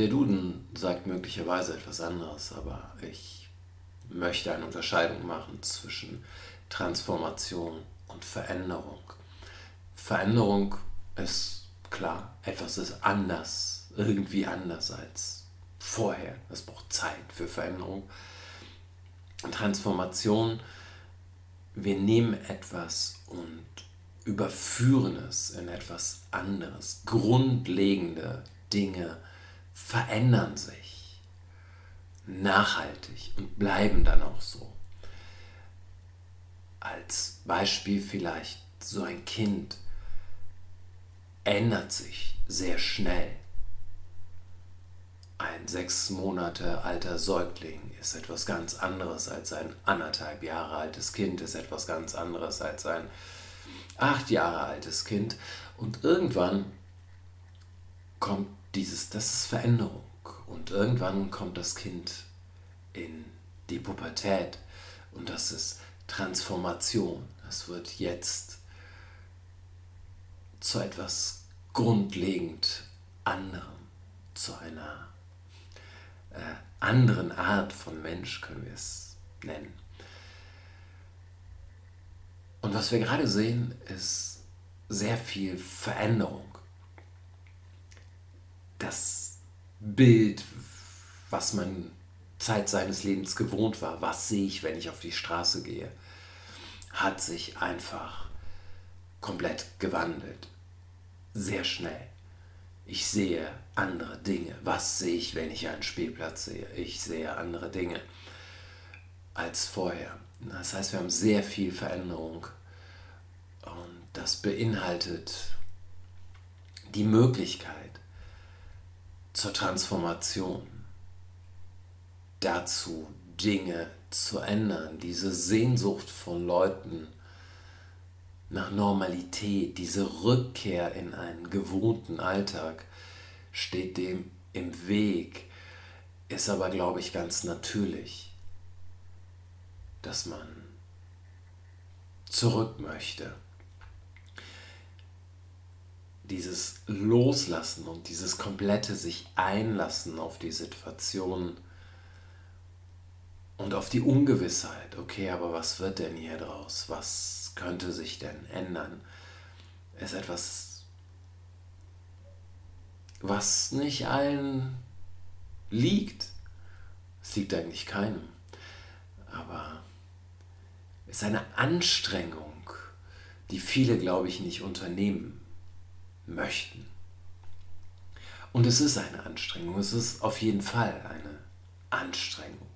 Der Duden sagt möglicherweise etwas anderes, aber ich möchte eine Unterscheidung machen zwischen Transformation und Veränderung. Veränderung ist klar, etwas ist anders, irgendwie anders als vorher. Es braucht Zeit für Veränderung. Transformation, wir nehmen etwas und überführen es in etwas anderes. Grundlegende Dinge verändern sich nachhaltig und bleiben dann auch so. Als Beispiel vielleicht so ein Kind ändert sich sehr schnell. Ein sechs Monate alter Säugling ist etwas ganz anderes als ein anderthalb Jahre altes Kind, ist etwas ganz anderes als ein acht Jahre altes Kind. Und irgendwann kommt dieses, das ist Veränderung. Und irgendwann kommt das Kind in die Pubertät und das ist Transformation. Es wird jetzt zu etwas grundlegend anderem, zu einer äh, anderen Art von Mensch, können wir es nennen. Und was wir gerade sehen, ist sehr viel Veränderung. Das Bild, was man Zeit seines Lebens gewohnt war, was sehe ich, wenn ich auf die Straße gehe, hat sich einfach komplett gewandelt. Sehr schnell. Ich sehe andere Dinge. Was sehe ich, wenn ich einen Spielplatz sehe? Ich sehe andere Dinge als vorher. Das heißt, wir haben sehr viel Veränderung und das beinhaltet die Möglichkeit zur Transformation, dazu Dinge zu ändern, diese Sehnsucht von Leuten nach Normalität, diese Rückkehr in einen gewohnten Alltag steht dem im Weg, ist aber, glaube ich, ganz natürlich, dass man zurück möchte. Dieses Loslassen und dieses komplette sich einlassen auf die Situation und auf die Ungewissheit. Okay, aber was wird denn hier draus? Was könnte sich denn ändern? Ist etwas, was nicht allen liegt. Es liegt eigentlich keinem. Aber es ist eine Anstrengung, die viele, glaube ich, nicht unternehmen möchten. Und es ist eine Anstrengung. Es ist auf jeden Fall eine Anstrengung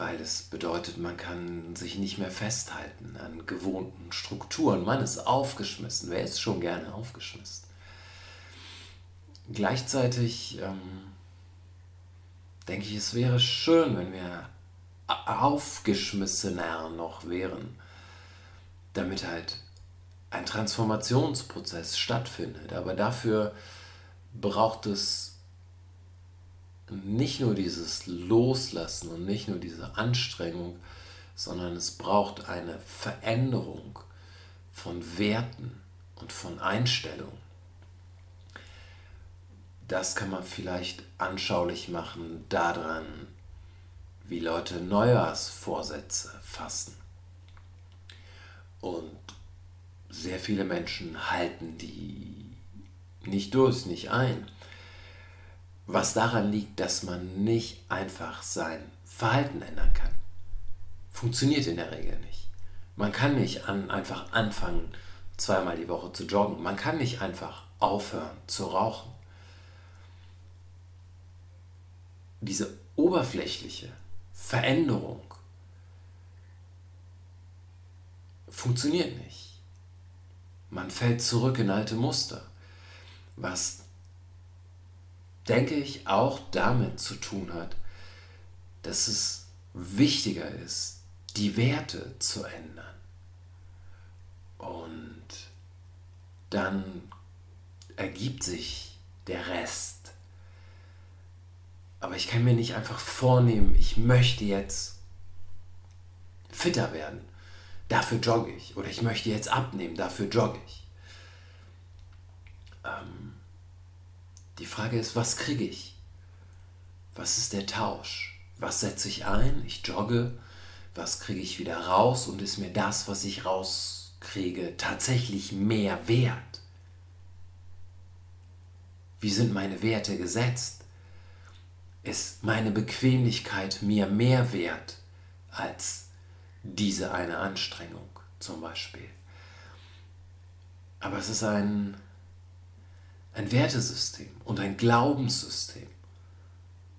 weil es bedeutet, man kann sich nicht mehr festhalten an gewohnten Strukturen. Man ist aufgeschmissen. Wer ist schon gerne aufgeschmissen? Gleichzeitig ähm, denke ich, es wäre schön, wenn wir aufgeschmissener noch wären, damit halt ein Transformationsprozess stattfindet. Aber dafür braucht es nicht nur dieses Loslassen und nicht nur diese Anstrengung, sondern es braucht eine Veränderung von Werten und von Einstellungen. Das kann man vielleicht anschaulich machen daran, wie Leute Neujahrsvorsätze fassen. Und sehr viele Menschen halten die nicht durch, nicht ein was daran liegt, dass man nicht einfach sein Verhalten ändern kann. Funktioniert in der Regel nicht. Man kann nicht an, einfach anfangen, zweimal die Woche zu joggen. Man kann nicht einfach aufhören zu rauchen. Diese oberflächliche Veränderung funktioniert nicht. Man fällt zurück in alte Muster, was denke ich, auch damit zu tun hat, dass es wichtiger ist, die Werte zu ändern. Und dann ergibt sich der Rest. Aber ich kann mir nicht einfach vornehmen, ich möchte jetzt fitter werden, dafür jogge ich. Oder ich möchte jetzt abnehmen, dafür jogge ich. Ähm, Die Frage ist, was kriege ich? Was ist der Tausch? Was setze ich ein? Ich jogge. Was kriege ich wieder raus? Und ist mir das, was ich rauskriege, tatsächlich mehr wert? Wie sind meine Werte gesetzt? Ist meine Bequemlichkeit mir mehr wert als diese eine Anstrengung zum Beispiel? Aber es ist ein, ein Wertesystem und ein Glaubenssystem.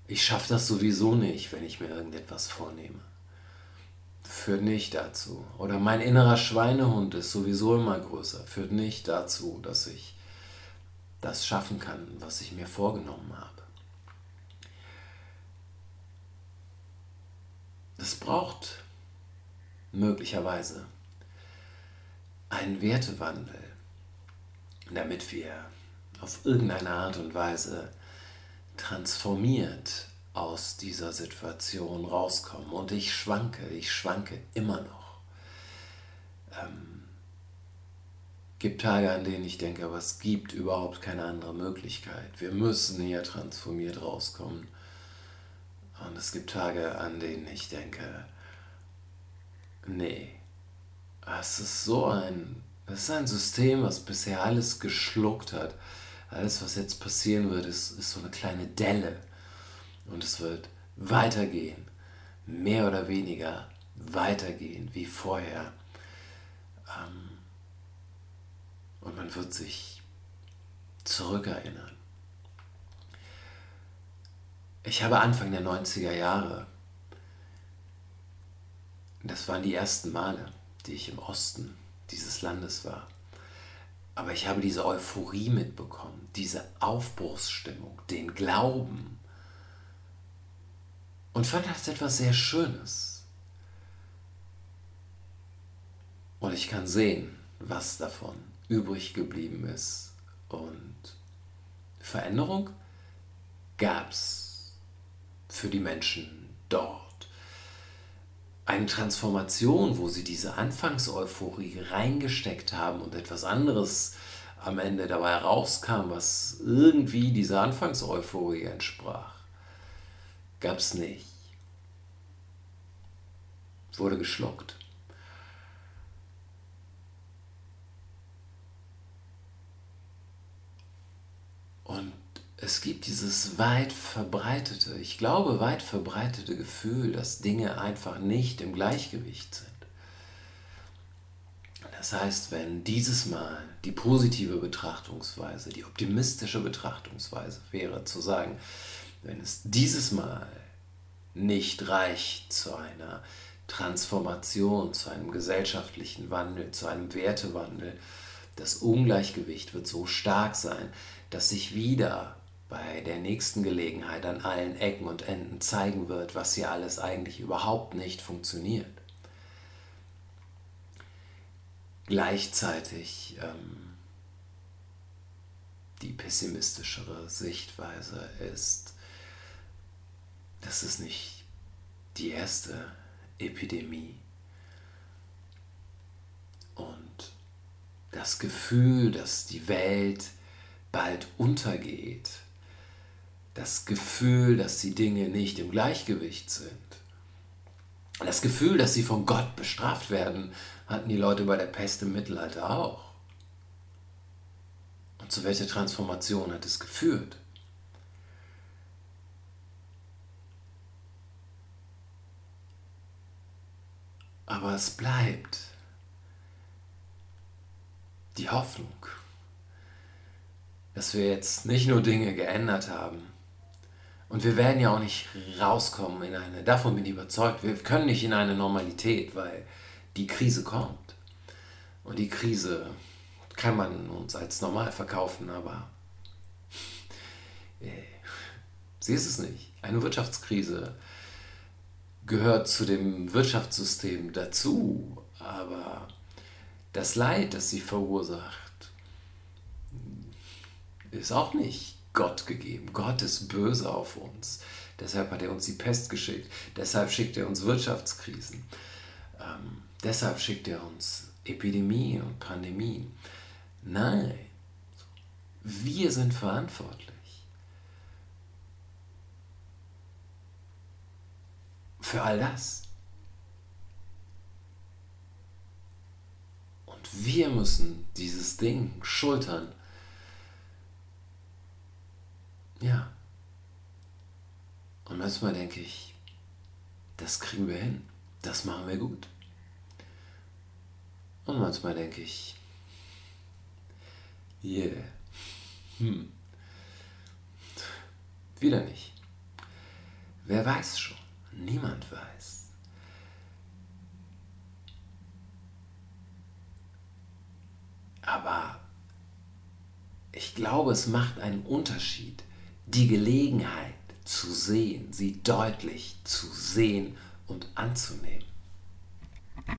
Ich schaffe das sowieso nicht, wenn ich mir irgendetwas vornehme. Führt nicht dazu. Oder mein innerer Schweinehund ist sowieso immer größer. Führt nicht dazu, dass ich das schaffen kann, was ich mir vorgenommen habe. Es braucht möglicherweise einen Wertewandel damit wir auf irgendeine Art und Weise transformiert aus dieser Situation rauskommen. Und ich schwanke, ich schwanke immer noch. Ähm, gibt Tage, an denen ich denke, aber es gibt überhaupt keine andere Möglichkeit. Wir müssen hier transformiert rauskommen. Und es gibt Tage, an denen ich denke, nee, es ist so ein das ist ein System, was bisher alles geschluckt hat. Alles, was jetzt passieren wird, ist, ist so eine kleine Delle. Und es wird weitergehen. Mehr oder weniger weitergehen wie vorher. Ähm, und man wird sich zurückerinnern. Ich habe Anfang der 90er Jahre, das waren die ersten Male, die ich im Osten dieses Landes war. Aber ich habe diese Euphorie mitbekommen, diese Aufbruchsstimmung, den Glauben und fand das etwas sehr Schönes. Und ich kann sehen, was davon übrig geblieben ist. Und Veränderung gab es für die Menschen dort eine Transformation, wo sie diese Anfangseuphorie reingesteckt haben und etwas anderes am Ende dabei rauskam, was irgendwie dieser Anfangseuphorie entsprach, gab es nicht. Wurde geschluckt. Und es gibt dieses weit verbreitete, ich glaube weit verbreitete Gefühl, dass Dinge einfach nicht im Gleichgewicht sind. Das heißt, wenn dieses Mal die positive Betrachtungsweise, die optimistische Betrachtungsweise wäre zu sagen, wenn es dieses Mal nicht reicht zu einer Transformation, zu einem gesellschaftlichen Wandel, zu einem Wertewandel, das Ungleichgewicht wird so stark sein, dass sich wieder bei der nächsten Gelegenheit an allen Ecken und Enden zeigen wird, was hier alles eigentlich überhaupt nicht funktioniert. Gleichzeitig ähm, die pessimistischere Sichtweise ist, das ist nicht die erste Epidemie. Und das Gefühl, dass die Welt bald untergeht, das Gefühl, dass die Dinge nicht im Gleichgewicht sind. Das Gefühl, dass sie von Gott bestraft werden, hatten die Leute bei der Pest im Mittelalter auch. Und zu welcher Transformation hat es geführt? Aber es bleibt die Hoffnung, dass wir jetzt nicht nur Dinge geändert haben, und wir werden ja auch nicht rauskommen in eine, davon bin ich überzeugt, wir können nicht in eine Normalität, weil die Krise kommt. Und die Krise kann man uns als normal verkaufen, aber äh, sie ist es nicht. Eine Wirtschaftskrise gehört zu dem Wirtschaftssystem dazu, aber das Leid, das sie verursacht, ist auch nicht Gott gegeben. Gott ist böse auf uns. Deshalb hat er uns die Pest geschickt. Deshalb schickt er uns Wirtschaftskrisen. Ähm, deshalb schickt er uns Epidemien und Pandemien. Nein, wir sind verantwortlich. Für all das. Und wir müssen dieses Ding schultern ja. Und manchmal denke ich, das kriegen wir hin, das machen wir gut. Und manchmal denke ich, yeah, hm, wieder nicht. Wer weiß schon? Niemand weiß. Aber ich glaube, es macht einen Unterschied, die Gelegenheit zu sehen, sie deutlich zu sehen und anzunehmen.